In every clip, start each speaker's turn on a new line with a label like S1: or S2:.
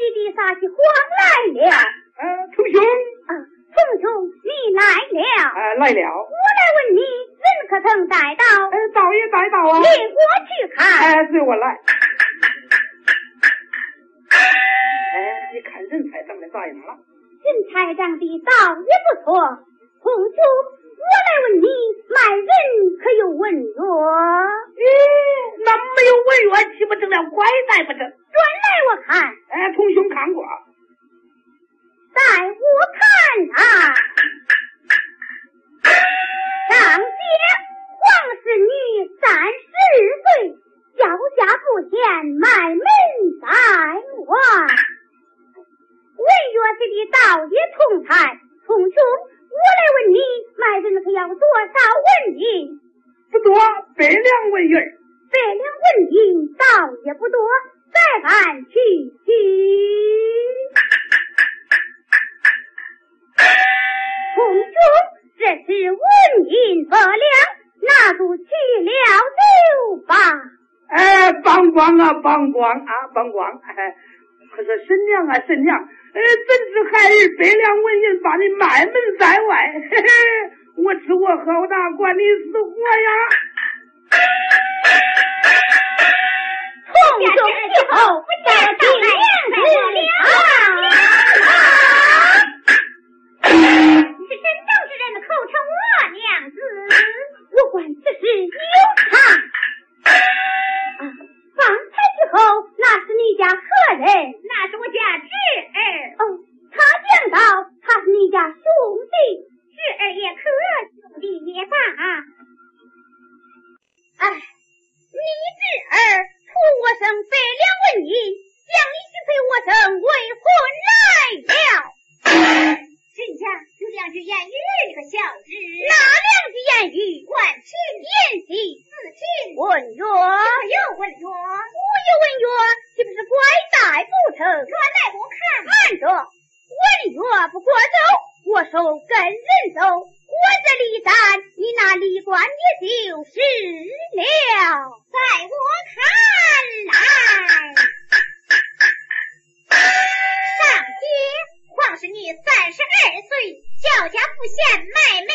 S1: 不该急地撒起谎来了。
S2: 呃，同兄啊，
S1: 同兄你来了，
S2: 啊，来了。我
S1: 来问你，人可曾带到？呃，
S2: 倒也带到啊。领
S1: 我去看。哎，
S2: 随我来。哎，你看人才长得咋样了？
S1: 人才长得倒也不错。同兄，我来问你，卖人可有文约？
S2: 咦，那没有文约，岂不成了拐带不成？转
S1: 来我看。
S2: 哎，同兄看过。
S1: 带我看啊！上街黄氏女三十岁，小家不贤，卖门在外。文约是的道也同才，同兄。我来问你，卖人可要多少文银？
S2: 不多，百两文银。
S1: 百两文银倒也不多，再按去去。同兄，这是文银百两，拿住去了就吧。
S2: 哎，帮光啊，帮光啊，帮光！哎，可是婶娘啊，婶娘。呃，怎知孩儿百两文银把你卖门在外？嘿嘿，我吃我喝大，管你死活呀！
S1: 从今以后，不见到娘子了。
S3: 你是真正之人，口称我娘子，
S1: 我管此事有差。啊。方才之后，那是你家何人？
S3: 那是我家侄儿。
S1: 哦，他讲到他是你家兄弟，
S3: 侄儿也可，兄弟也罢。
S1: 哎，你侄儿图我生百两纹银，将你许配我生为婚来了。
S3: 人家有两句言语，一个孝子。哪
S1: 两句言语？万情言兮，四
S3: 情
S1: 文约。有
S3: 文约，我有
S1: 文约，岂不是拐带不成？转
S3: 来我看。
S1: 看着，文约不过走，手跟人走。我这离山，你那离官也就是了。
S3: 在我看来，上街。黄氏女三十二岁，叫家不嫌，卖门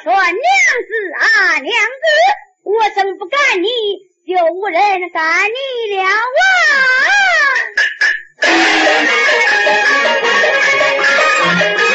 S1: 说娘子啊娘子我怎不干你就无人干你了啊？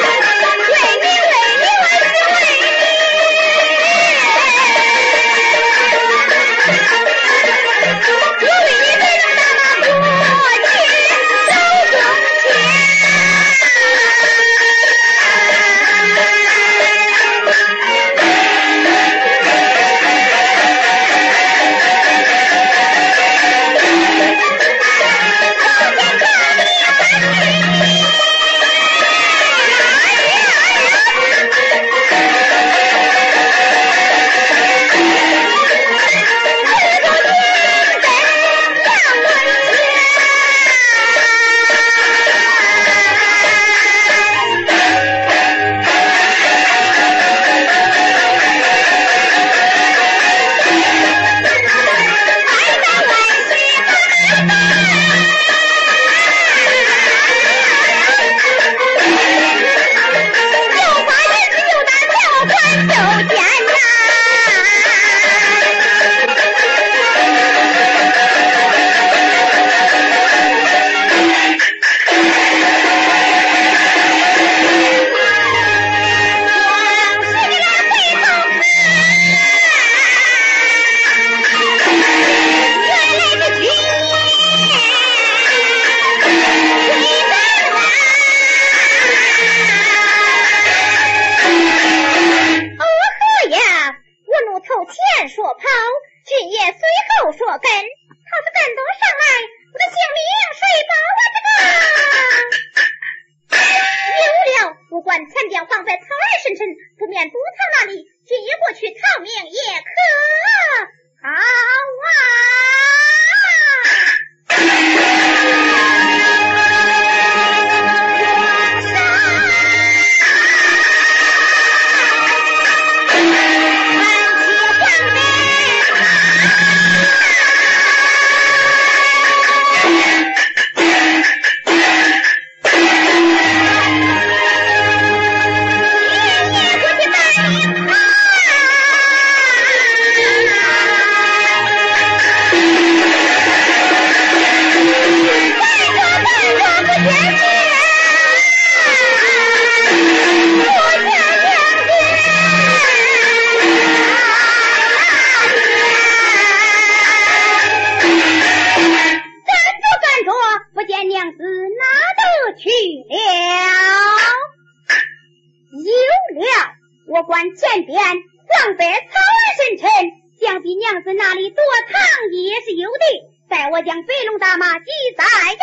S1: 有的待我将飞龙大马骑在地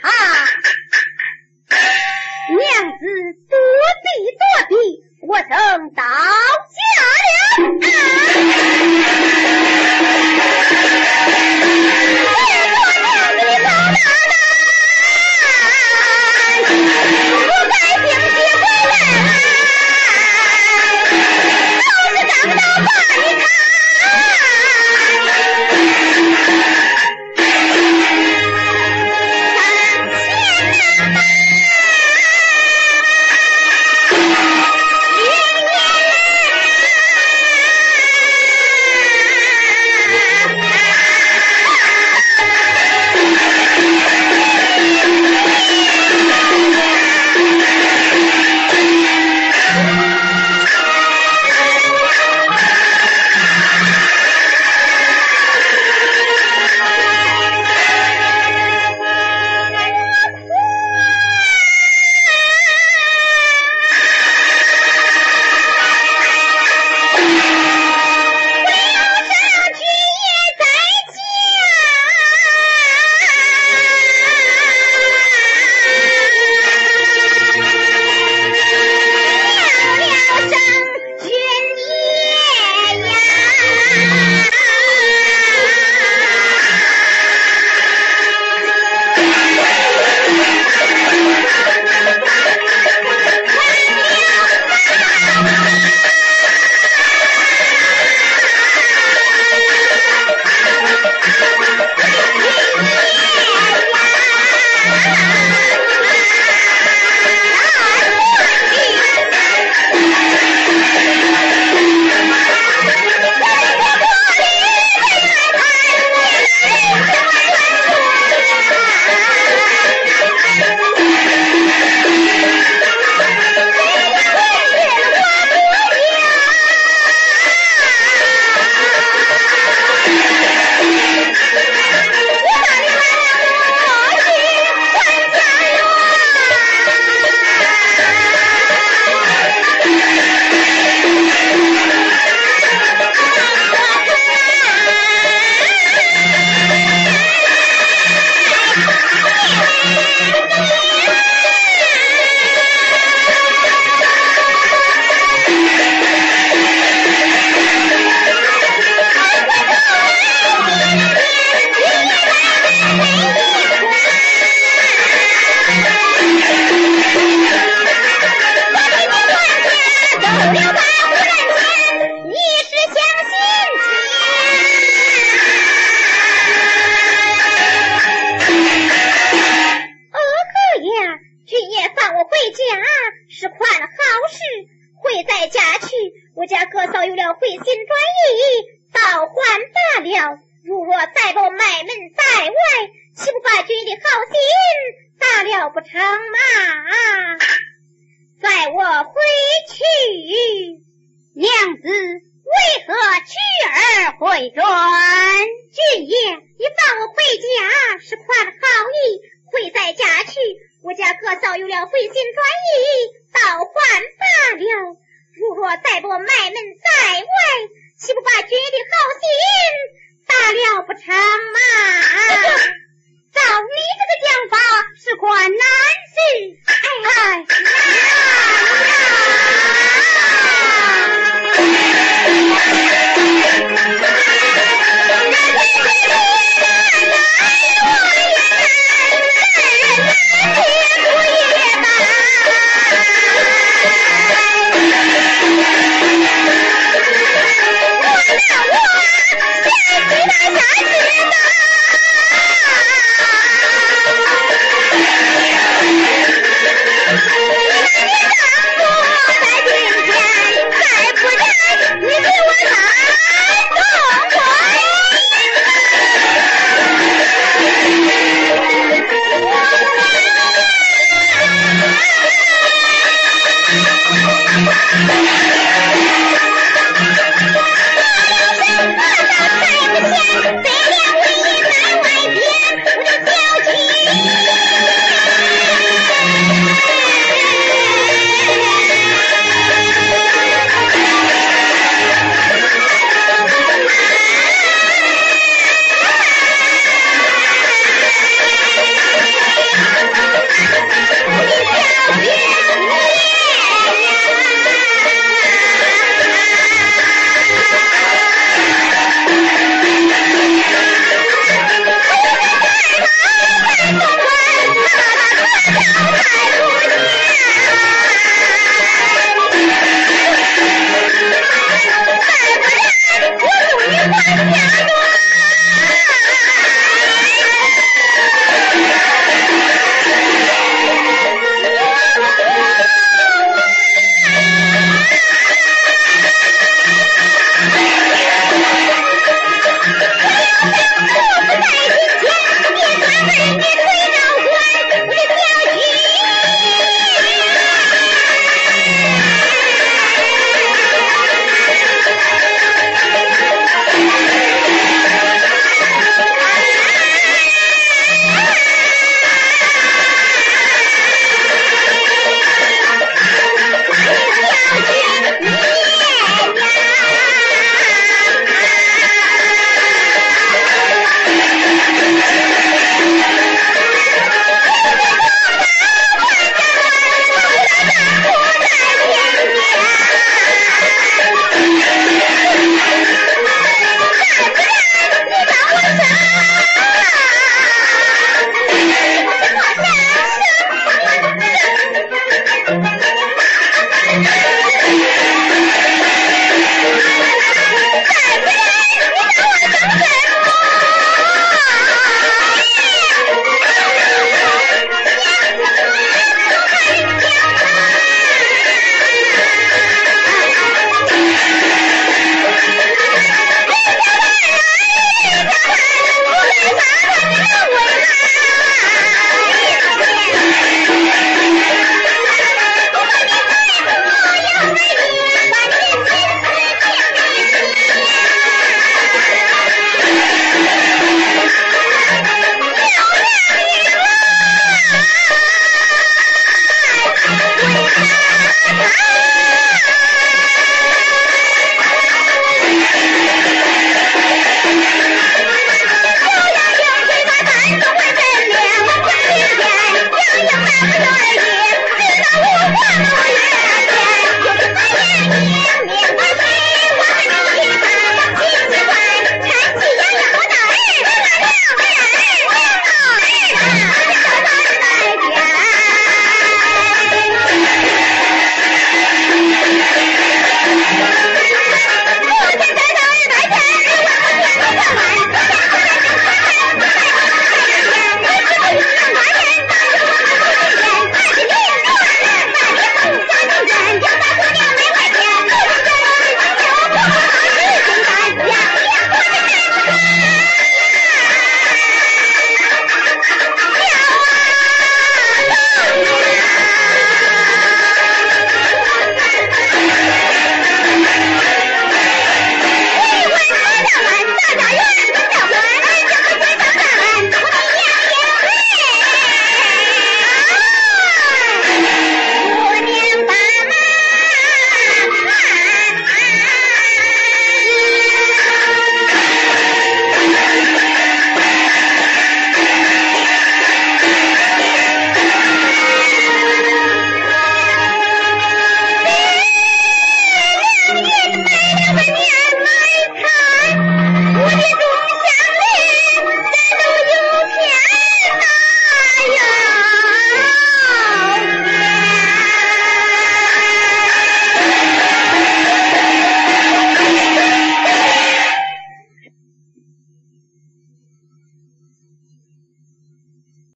S1: 旁娘子躲避躲避我曾倒下了。啊！娘子的哪奶
S3: 我家哥嫂有了回心转意，倒还罢了。如若再不卖门在外，岂不把君的好心打了不成吗？载我回去，
S1: 娘子为何去而回转？俊爷，
S3: 你放我回家是夸好意，回在家去，我家哥嫂有了回心转意，倒还罢了。如若再不卖门在外，岂不把爹的好心打了不成吗？
S1: 照你这个讲法，是块难事。哎，哎！